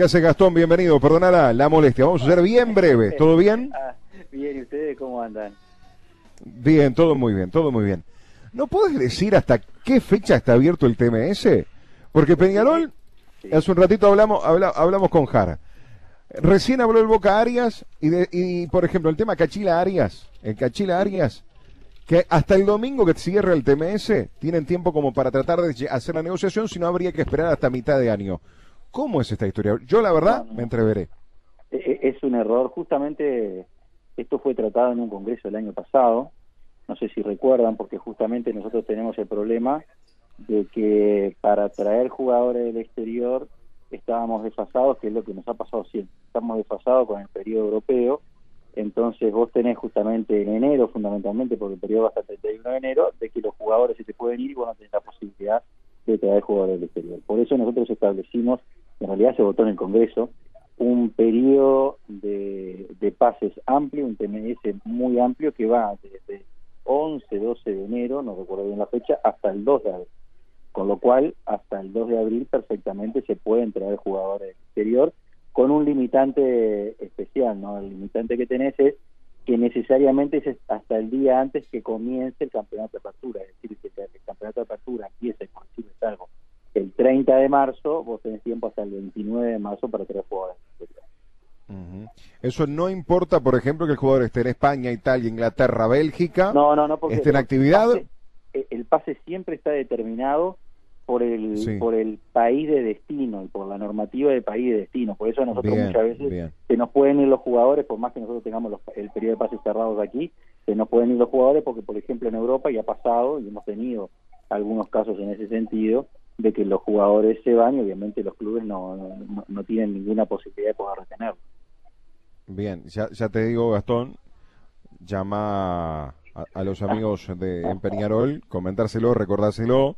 ¿Qué hace Gastón? Bienvenido. Perdona la, molestia. Vamos a ser bien breves. ¿Todo bien? Ah, bien, ¿y ustedes cómo andan? Bien, todo muy bien, todo muy bien. ¿No puedes decir hasta qué fecha está abierto el TMS? Porque Peñarol, Sí. hace un ratito hablamos, habla- hablamos con Jara. Recién habló el Boca Arias y, de- y, por ejemplo, el tema Cachila Arias. El Cachila Arias, que hasta el domingo que cierra el TMS, tienen tiempo como para tratar de hacer la negociación, si no habría que esperar hasta mitad de año. ¿Cómo es esta historia? Yo, la verdad, No, no. me entreveré. E- e- Es un error. Justamente esto fue tratado en un congreso el año pasado. No sé si recuerdan, porque justamente nosotros tenemos el problema de que para traer jugadores del exterior estábamos desfasados, que es lo que nos ha pasado siempre. Estamos desfasados con el periodo europeo. Entonces vos tenés justamente en enero, fundamentalmente, porque el periodo va hasta el 31 de enero, de que los jugadores se te pueden ir y vos no tenés la posibilidad de traer jugadores del exterior. Por eso nosotros establecimos, en realidad se votó en el Congreso, un periodo de, pases amplio, un TMS muy amplio que va desde 11, 12 de enero, no recuerdo bien la fecha, hasta el 2 de abril. Con lo cual, hasta el 2 de abril perfectamente se pueden traer jugadores del exterior con un limitante especial, ¿no? El limitante que tenés es que necesariamente es hasta el día antes que comience el campeonato de apertura, es decir, que el campeonato de apertura empiece, por decirles algo, el 30 de marzo, vos tenés tiempo hasta el 29 de marzo para traer jugadores. Eso no importa, por ejemplo, que el jugador esté en España, Italia, Inglaterra, Bélgica. No, no, no, porque ¿Está en el actividad? pase- eh, el pase siempre está determinado por el Sí. por el país de destino y por la normativa del país de destino. Por eso nosotros Bien, muchas veces bien. se nos pueden ir los jugadores, por más que nosotros tengamos los- el periodo de pases cerrados aquí, se nos pueden ir los jugadores porque, por ejemplo, en Europa ya ha pasado y hemos tenido algunos casos en ese sentido de que los jugadores se van y obviamente los clubes no, no, no tienen ninguna posibilidad de poder retenerlos. Bien, ya, ya te digo, Gastón, llama a, a los amigos de en Peñarol, comentárselo, recordárselo.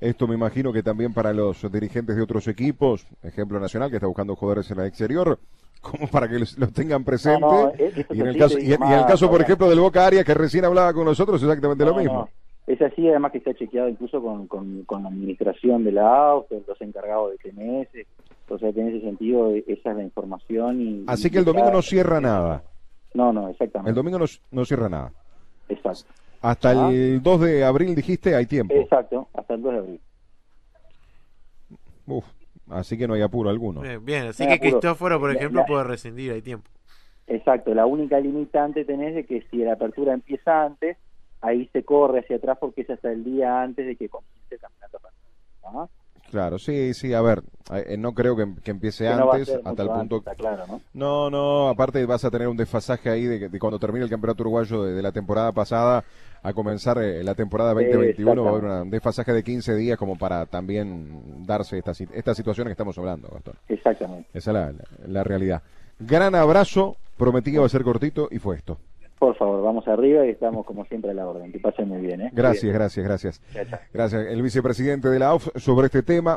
Esto me imagino que también para los dirigentes de otros equipos, ejemplo nacional, que está buscando jugadores en el exterior, como para que los, los tengan presente. No, no, y, en el caso, y, en- y en el caso, por ejemplo, del Boca Arias, que recién hablaba con nosotros, exactamente lo mismo. Es así, además que está chequeado incluso con, con, con la administración de la AUF, los encargados de TMS. O sea que en ese sentido e- esa es la información. y Así y que el domingo no cierra nada. No, no, exactamente. El domingo no, no cierra nada. Exacto. Hasta Ah. el 2 de abril dijiste, hay tiempo. Exacto, hasta el 2 de abril. Uf, así que no hay apuro alguno. Bien, bien, así No, que apuro. Cristóforo, por ejemplo, la- puede rescindir, hay tiempo. Exacto, la única limitante tenés de que si la apertura empieza antes, ahí se corre hacia atrás porque es hasta el día antes de que comience el campeonato. ¿Ah? Claro, sí, sí, a ver, eh, no creo que, que empiece Que no va antes, ser hasta el antes, punto... está claro, ¿no? No, no, aparte vas a tener un desfasaje ahí de, que- de cuando termine el campeonato uruguayo de, de la temporada pasada a comenzar eh, la temporada 2021, va a haber un desfasaje de 15 días como para también darse esta, esta situación que estamos hablando, Gastón. Exactamente. Esa es la, la- la realidad. Gran abrazo, prometí que iba a ser cortito y fue esto. Por favor, vamos arriba y estamos como siempre a la orden. Que pasen muy bien, ¿eh? Gracias, gracias, gracias. Gracias. El vicepresidente de la AUF sobre este tema.